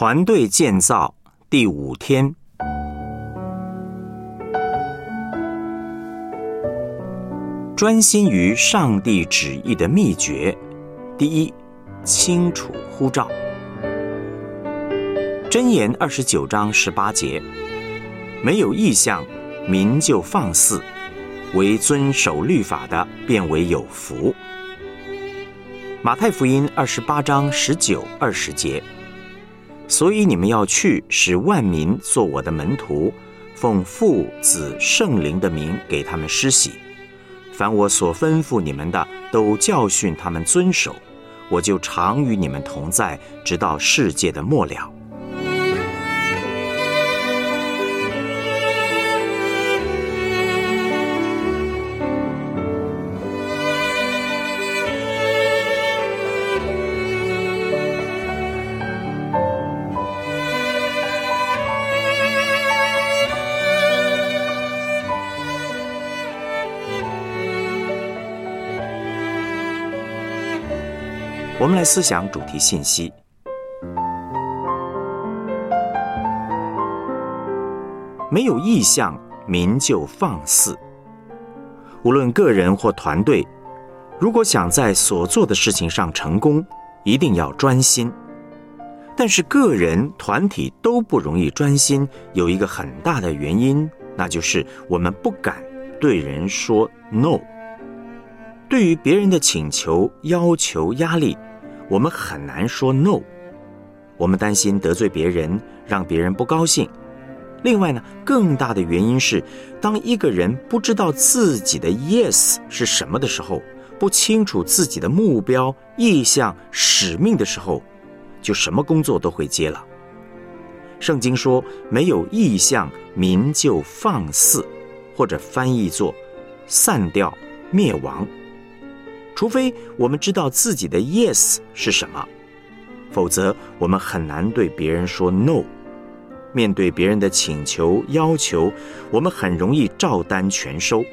团队建造第五天，专心于上帝旨意的秘诀。第一，清楚呼召。箴言二十九章十八节：没有意向，民就放肆；为遵守律法的，便为有福。马太福音二十八章十九二十节。所以你们要去，使万民做我的门徒，奉父子圣灵的名给他们施洗。凡我所吩咐你们的，都教训他们遵守。我就常与你们同在，直到世界的末了。们来思想主题信息。没有意向，民就放肆。无论个人或团队，如果想在所做的事情上成功，一定要专心。但是个人、团体都不容易专心，有一个很大的原因，那就是我们不敢对人说 “no”。对于别人的请求、要求、压力。我们很难说 no，我们担心得罪别人，让别人不高兴。另外呢，更大的原因是，当一个人不知道自己的 yes 是什么的时候，不清楚自己的目标、意向、使命的时候，就什么工作都会接了。圣经说，没有意向，民就放肆，或者翻译作散掉、灭亡。除非我们知道自己的 yes 是什么，否则我们很难对别人说 no。面对别人的请求要求，我们很容易照单全收。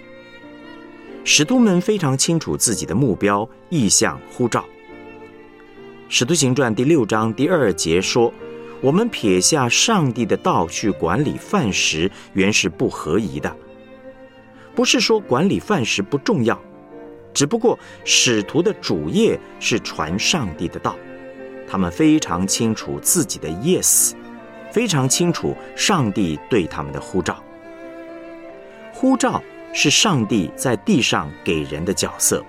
使徒们非常清楚自己的目标、意向、呼召。使徒行传第六章第二节说：“我们撇下上帝的道去管理饭食，原是不合宜的。”不是说管理饭食不重要。只不过使徒的主业是传上帝的道，他们非常清楚自己的 yes，非常清楚上帝对他们的呼召。呼召是上帝在地上给人的角色。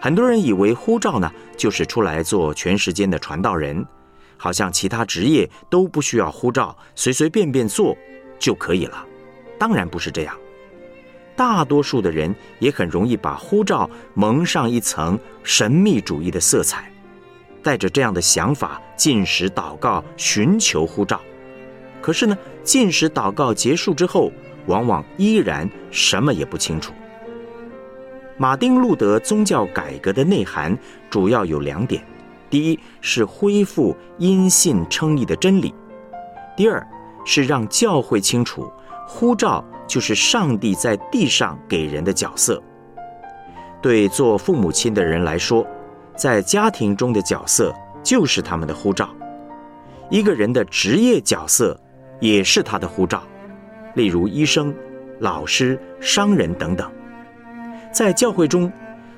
很多人以为呼召呢，就是出来做全时间的传道人，好像其他职业都不需要呼召，随随便便做就可以了。当然不是这样。大多数的人也很容易把呼召蒙上一层神秘主义的色彩，带着这样的想法进食祷告寻求呼召，可是呢，进食祷告结束之后，往往依然什么也不清楚。马丁路德宗教改革的内涵主要有两点：第一是恢复因信称义的真理；第二是让教会清楚呼召。就是上帝在地上给人的角色。对做父母亲的人来说，在家庭中的角色就是他们的护照。一个人的职业角色也是他的护照，例如医生、老师、商人等等。在教会中，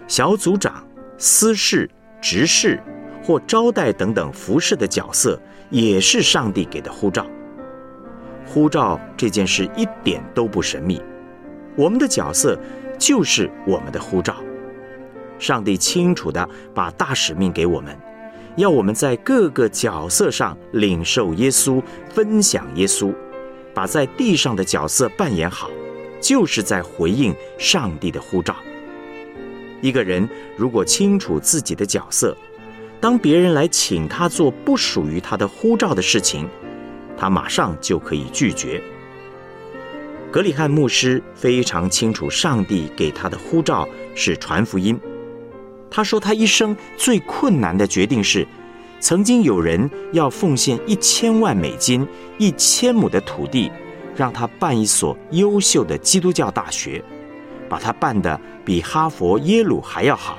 小组长、司事、执事或招待等等服饰的角色，也是上帝给的护照。呼召这件事一点都不神秘，我们的角色就是我们的呼召。上帝清楚的把大使命给我们，要我们在各个角色上领受耶稣，分享耶稣，把在地上的角色扮演好，就是在回应上帝的呼召。一个人如果清楚自己的角色，当别人来请他做不属于他的呼召的事情。他马上就可以拒绝。格里汉牧师非常清楚，上帝给他的呼召是传福音。他说，他一生最困难的决定是，曾经有人要奉献一千万美金、一千亩的土地，让他办一所优秀的基督教大学，把他办得比哈佛、耶鲁还要好，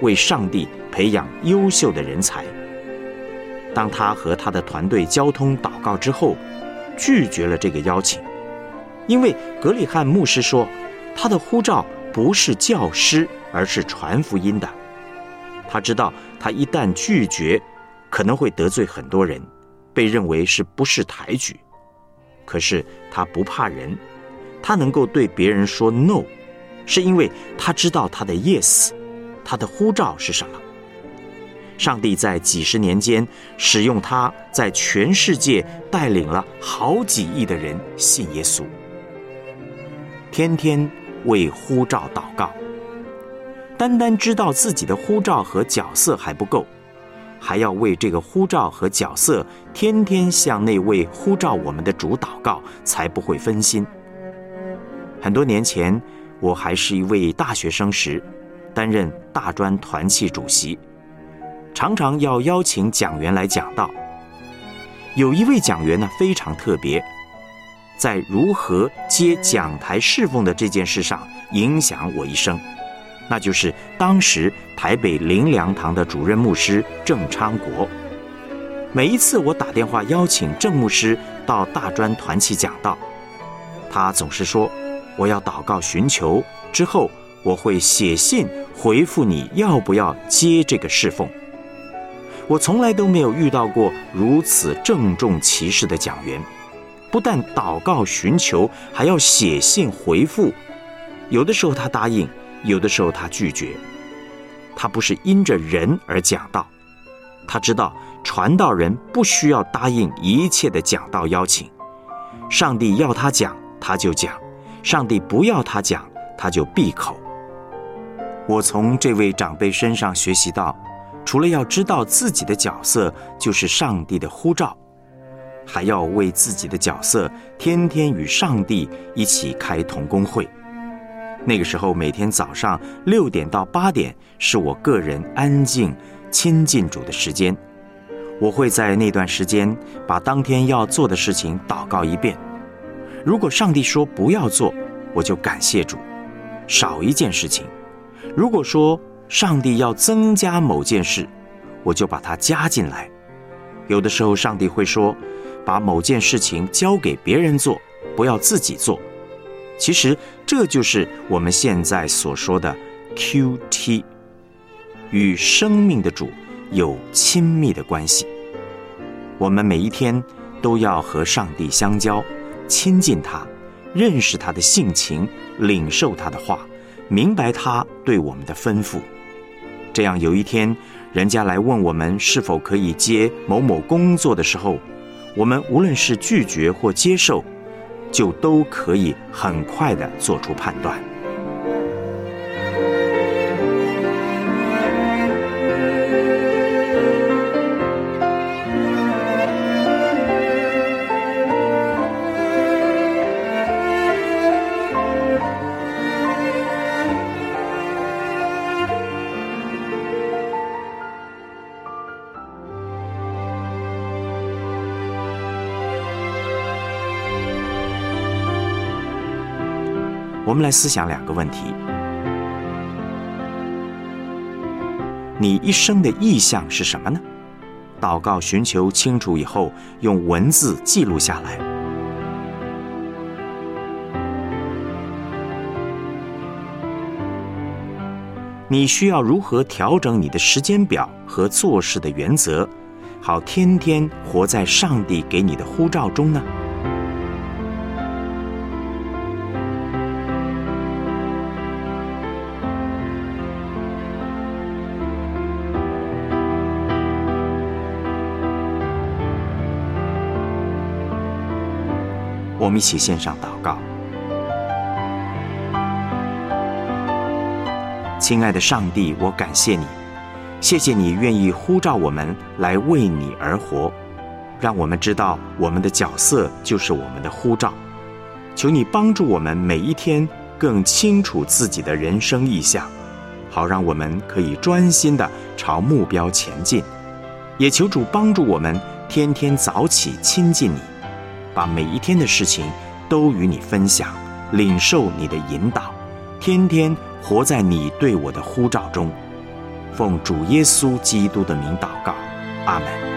为上帝培养优秀的人才。当他和他的团队交通祷告之后，拒绝了这个邀请，因为格里汉牧师说，他的呼召不是教师，而是传福音的。他知道，他一旦拒绝，可能会得罪很多人，被认为是不识抬举。可是他不怕人，他能够对别人说 “no”，是因为他知道他的 “yes”，他的呼召是什么。上帝在几十年间使用他，在全世界带领了好几亿的人信耶稣。天天为呼召祷告，单单知道自己的呼召和角色还不够，还要为这个呼召和角色天天向那位呼召我们的主祷告，才不会分心。很多年前，我还是一位大学生时，担任大专团契主席。常常要邀请讲员来讲道。有一位讲员呢非常特别，在如何接讲台侍奉的这件事上影响我一生，那就是当时台北灵粮堂的主任牧师郑昌国。每一次我打电话邀请郑牧师到大专团契讲道，他总是说我要祷告寻求，之后我会写信回复你要不要接这个侍奉。我从来都没有遇到过如此郑重其事的讲员，不但祷告寻求，还要写信回复。有的时候他答应，有的时候他拒绝。他不是因着人而讲道，他知道传道人不需要答应一切的讲道邀请。上帝要他讲，他就讲；上帝不要他讲，他就闭口。我从这位长辈身上学习到。除了要知道自己的角色就是上帝的呼召，还要为自己的角色天天与上帝一起开同工会。那个时候，每天早上六点到八点是我个人安静亲近主的时间。我会在那段时间把当天要做的事情祷告一遍。如果上帝说不要做，我就感谢主，少一件事情。如果说，上帝要增加某件事，我就把它加进来。有的时候，上帝会说：“把某件事情交给别人做，不要自己做。”其实，这就是我们现在所说的 “Q T”，与生命的主有亲密的关系。我们每一天都要和上帝相交，亲近他，认识他的性情，领受他的话，明白他对我们的吩咐。这样有一天，人家来问我们是否可以接某某工作的时候，我们无论是拒绝或接受，就都可以很快的做出判断。我们来思想两个问题：你一生的意向是什么呢？祷告寻求清楚以后，用文字记录下来。你需要如何调整你的时间表和做事的原则，好天天活在上帝给你的呼召中呢？我们一起献上祷告，亲爱的上帝，我感谢你，谢谢你愿意呼召我们来为你而活，让我们知道我们的角色就是我们的呼召。求你帮助我们每一天更清楚自己的人生意向，好让我们可以专心的朝目标前进。也求主帮助我们天天早起亲近你。把每一天的事情都与你分享，领受你的引导，天天活在你对我的呼召中。奉主耶稣基督的名祷告，阿门。